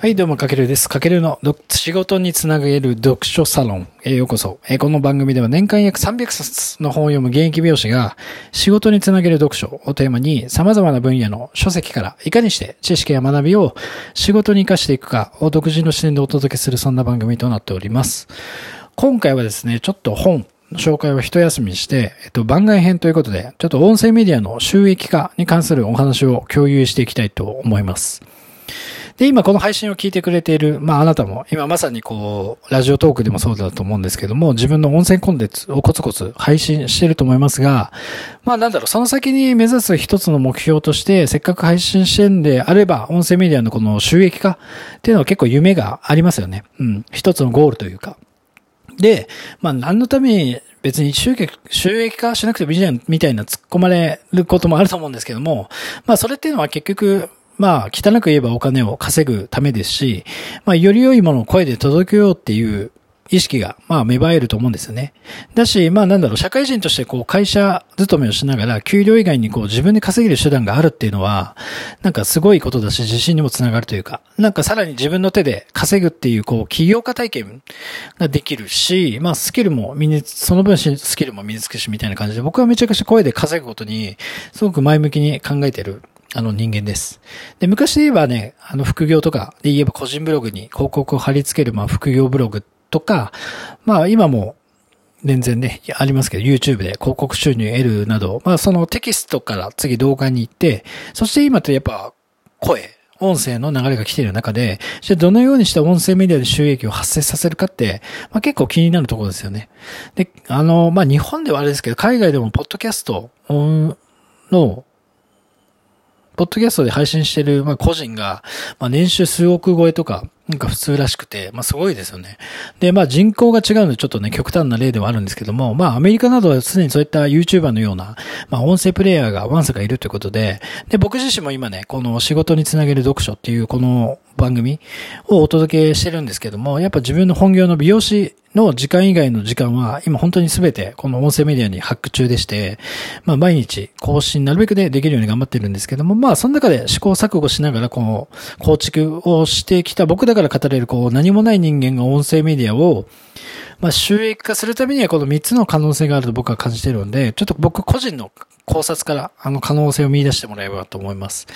はい、どうも、かけるです。かけるの仕事につなげる読書サロンへようこそ。この番組では年間約300冊の本を読む現役美容師が仕事につなげる読書をテーマに様々な分野の書籍からいかにして知識や学びを仕事に活かしていくかを独自の視点でお届けするそんな番組となっております。今回はですね、ちょっと本、紹介を一休みして、えっと、番外編ということで、ちょっと音声メディアの収益化に関するお話を共有していきたいと思います。で、今この配信を聞いてくれている、まああなたも、今まさにこう、ラジオトークでもそうだと思うんですけども、自分の音声コンテンツをコツコツ配信してると思いますが、まあなんだろう、その先に目指す一つの目標として、せっかく配信してんであれば、音声メディアのこの収益化っていうのは結構夢がありますよね。うん。一つのゴールというか。で、まあ何のために別に収益、収益化しなくてもいいじゃんみたいな突っ込まれることもあると思うんですけども、まあそれっていうのは結局、まあ、汚く言えばお金を稼ぐためですし、まあ、より良いものを声で届けようっていう意識が、まあ、芽生えると思うんですよね。だし、まあ、なんだろう、社会人としてこう、会社勤めをしながら、給料以外にこう、自分で稼げる手段があるっていうのは、なんかすごいことだし、自信にもつながるというか、なんかさらに自分の手で稼ぐっていう、こう、起業家体験ができるし、まあ、スキルも身に、その分スキルも身につくし、みたいな感じで、僕はめちゃくちゃ声で稼ぐことに、すごく前向きに考えてるあの人間です。で、昔で言えばね、あの副業とかで言えば個人ブログに広告を貼り付ける、まあ副業ブログとか、まあ今も全然ね、ありますけど、YouTube で広告収入得るなど、まあそのテキストから次動画に行って、そして今ってやっぱ声、音声の流れが来ている中で、じゃどのようにして音声メディアで収益を発生させるかって、まあ結構気になるところですよね。で、あの、まあ日本ではあれですけど、海外でもポッドキャストのポッドキャストで配信してる、まあ、個人が、まあ、年収数億超えとか、なんか普通らしくて、まあ、すごいですよね。で、まあ、人口が違うので、ちょっとね、極端な例ではあるんですけども、まあ、アメリカなどはすでにそういった YouTuber のような、まあ、音声プレイヤーがワンサがいるということで、で、僕自身も今ね、この仕事につなげる読書っていう、この番組をお届けしてるんですけども、やっぱ自分の本業の美容師の時間以外の時間は、今本当にすべてこの音声メディアにハック中でして、まあ毎日更新なるべくでできるように頑張ってるんですけども、まあその中で試行錯誤しながらこう、構築をしてきた僕だから語れるこう、何もない人間が音声メディアを、まあ収益化するためにはこの3つの可能性があると僕は感じてるので、ちょっと僕個人の考察からあの可能性を見出してもらえばと思います。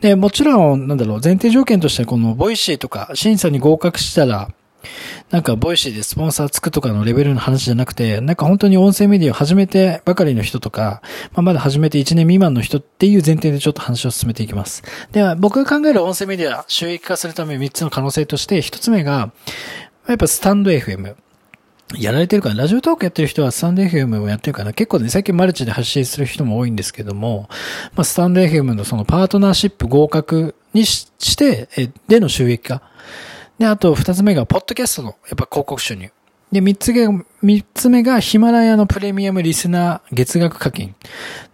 で、もちろん、なんだろう、前提条件としてこの Voicy とか審査に合格したら、なんか、 Voicy でスポンサーつくとかのレベルの話じゃなくて、なんか本当に音声メディアを始めてばかりの人とか、まあ、まだ始めて1年未満の人っていう前提でちょっと話を進めていきます。では、僕が考える音声メディア収益化するため3つの可能性として、1つ目が、やっぱスタンド FM。やられてるかな Radiotalk やってる人はスタンド FM もやってるかな結構ね、最近マルチで発信する人も多いんですけども、まあ、スタンド FM のそのパートナーシップ合格にして、での収益化。で、あと二つ目が、ポッドキャストの、やっぱ広告収入。で、三つが、三つ目がヒマラヤのプレミアムリスナー月額課金。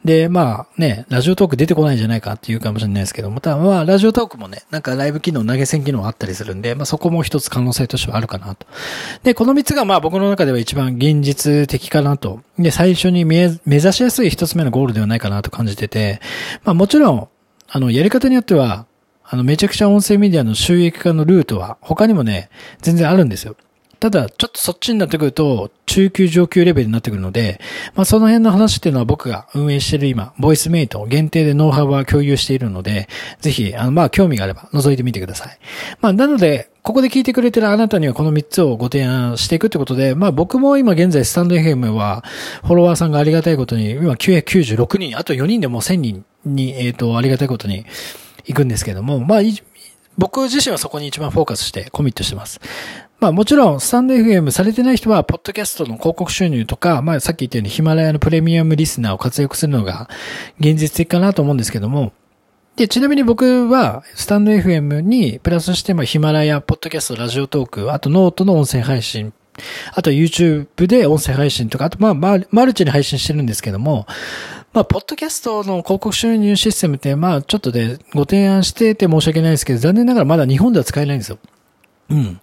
で、まあね、ラジオトーク出てこないんじゃないかっていうかもしれないですけど、またまあ、ラジオトークもね、なんかライブ機能、投げ銭機能あったりするんで、まあそこも一つ可能性としてはあるかなと。で、この三つがまあ僕の中では一番現実的かなと。で、最初に目指しやすい一つ目のゴールではないかなと感じてて、まあもちろん、あの、やり方によっては、あの、めちゃくちゃ音声メディアの収益化のルートは他にもね、全然あるんですよ。ただ、ちょっとそっちになってくると、中級上級レベルになってくるので、まあその辺の話っていうのは僕が運営している今、ボイスメイト限定でノウハウは共有しているので、ぜひ、あの、まあ興味があれば覗いてみてください。まあなので、ここで聞いてくれてるあなたにはこの3つをご提案していくってことで、まあ僕も今現在スタンド FM は、フォロワーさんがありがたいことに、今996人、あと4人でもう1000人に、えっ、ー、と、ありがたいことに、行くんですけども、まあ、僕自身はそこに一番フォーカスしてコミットしてます。まあもちろん、スタンド FM されてない人は、ポッドキャストの広告収入とか、まあさっき言ったようにヒマラヤのプレミアムリスナーを活躍するのが現実的かなと思うんですけども、で、ちなみに僕は、スタンド FM にプラスして、 Himalaya、ポッドキャスト、 Radiotalk、あとノートの音声配信、あと YouTube で音声配信とか、あとまあマルチに配信してるんですけども、まあ、ポッドキャストの広告収入システムって、まあ、ちょっとでご提案してて申し訳ないですけど、残念ながらまだ日本では使えないんですよ。うん。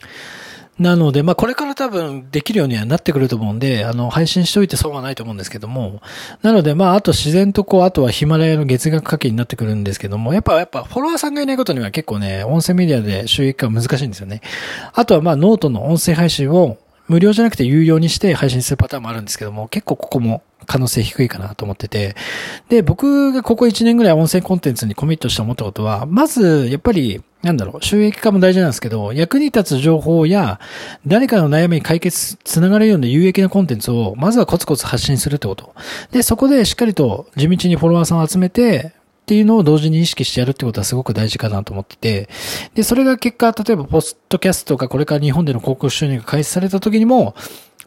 なので、まあ、これから多分できるようにはなってくると思うんで、あの、配信しておいて損はないと思うんですけども、なので、まあ、あと自然とこう、あとはヒマラヤの月額課金になってくるんですけども、やっぱ、やっぱ、フォロワーさんがいないことには結構ね、音声メディアで収益化は難しいんですよね。あとは、まあ、ノートの音声配信を無料じゃなくて有料にして配信するパターンもあるんですけども、結構ここも可能性低いかなと思ってて。で、僕がここ1年ぐらい音声コンテンツにコミットして思ったことは、まず、やっぱり、なんだろう、収益化も大事なんですけど、役に立つ情報や、誰かの悩みに解決、つながるような有益なコンテンツを、まずはコツコツ発信するってこと。で、そこでしっかりと地道にフォロワーさんを集めて、っていうのを同時に意識してやるってことはすごく大事かなと思ってて、で、それが結果、例えば、ポストキャストがこれから日本での広告収入が開始された時にも、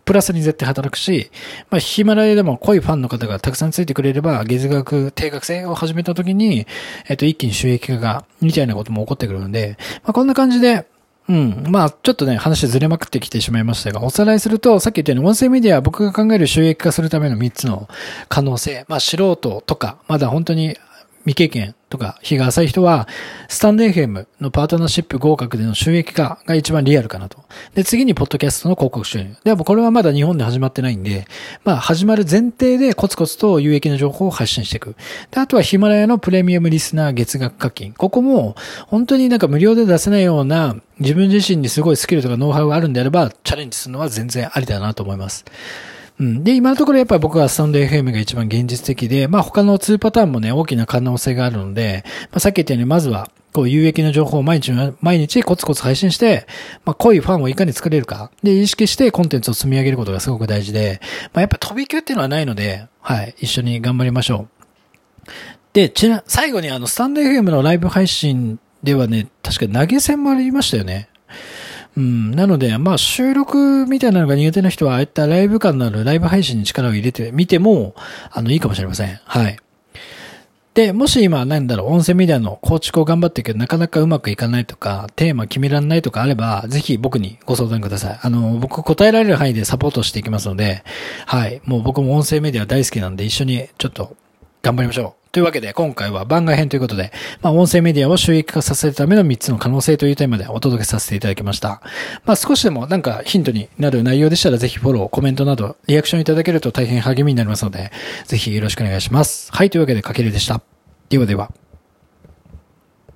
プラスに絶対働くし、まあ、ヒマラヤでも濃いファンの方がたくさんついてくれれば、月額、定額制を始めた時に、えっと、一気に収益化が、みたいなことも起こってくるので、まあ、こんな感じで、うん。まあ、ちょっとね、話ずれまくってきてしまいましたが、おさらいすると、さっき言ったように、音声メディアは僕が考える収益化するための3つの可能性。まあ、素人とか、まだ本当に未経験とか日が浅い人は、スタンド FM のパートナーシップ合格での収益化が一番リアルかなと。で、次にポッドキャストの広告収入。でもこれはまだ日本で始まってないんで、まあ始まる前提でコツコツと有益な情報を発信していく。で、あとはヒマラヤのプレミアムリスナー月額課金。ここも本当になんか無料で出せないような自分自身にすごいスキルとかノウハウがあるんであれば、チャレンジするのは全然ありだなと思います。うん。で、今のところやっぱり僕はスタンド FM が一番現実的で、まあ他の2パターンもね、大きな可能性があるので、まあさっき言ったようにまずは、こう有益な情報を毎日、毎日コツコツ配信して、まあ濃いファンをいかに作れるか、で、意識してコンテンツを積み上げることがすごく大事で、まあやっぱ飛び級っていうのはないので、はい、一緒に頑張りましょう。で、ちな、最後にあの、スタンド FM のライブ配信ではね、確か投げ銭もありましたよね。うん。なので、まあ、収録みたいなのが苦手な人は、ああいったライブ感のあるライブ配信に力を入れてみても、あの、いいかもしれません。はい。で、もし今、なんだろう、音声メディアの構築を頑張ってるけど、なかなかうまくいかないとか、テーマ決められないとかあれば、ぜひ僕にご相談ください。あの、僕答えられる範囲でサポートしていきますので、はい。もう僕も音声メディア大好きなんで、一緒にちょっと頑張りましょう。というわけで、今回は番外編ということで、まあ、音声メディアを収益化させるための3つの可能性というテーマでお届けさせていただきました。まあ、少しでもなんかヒントになる内容でしたら、ぜひフォロー、コメントなど、リアクションいただけると大変励みになりますので、ぜひよろしくお願いします。はい、というわけで、かけるでした。ではでは。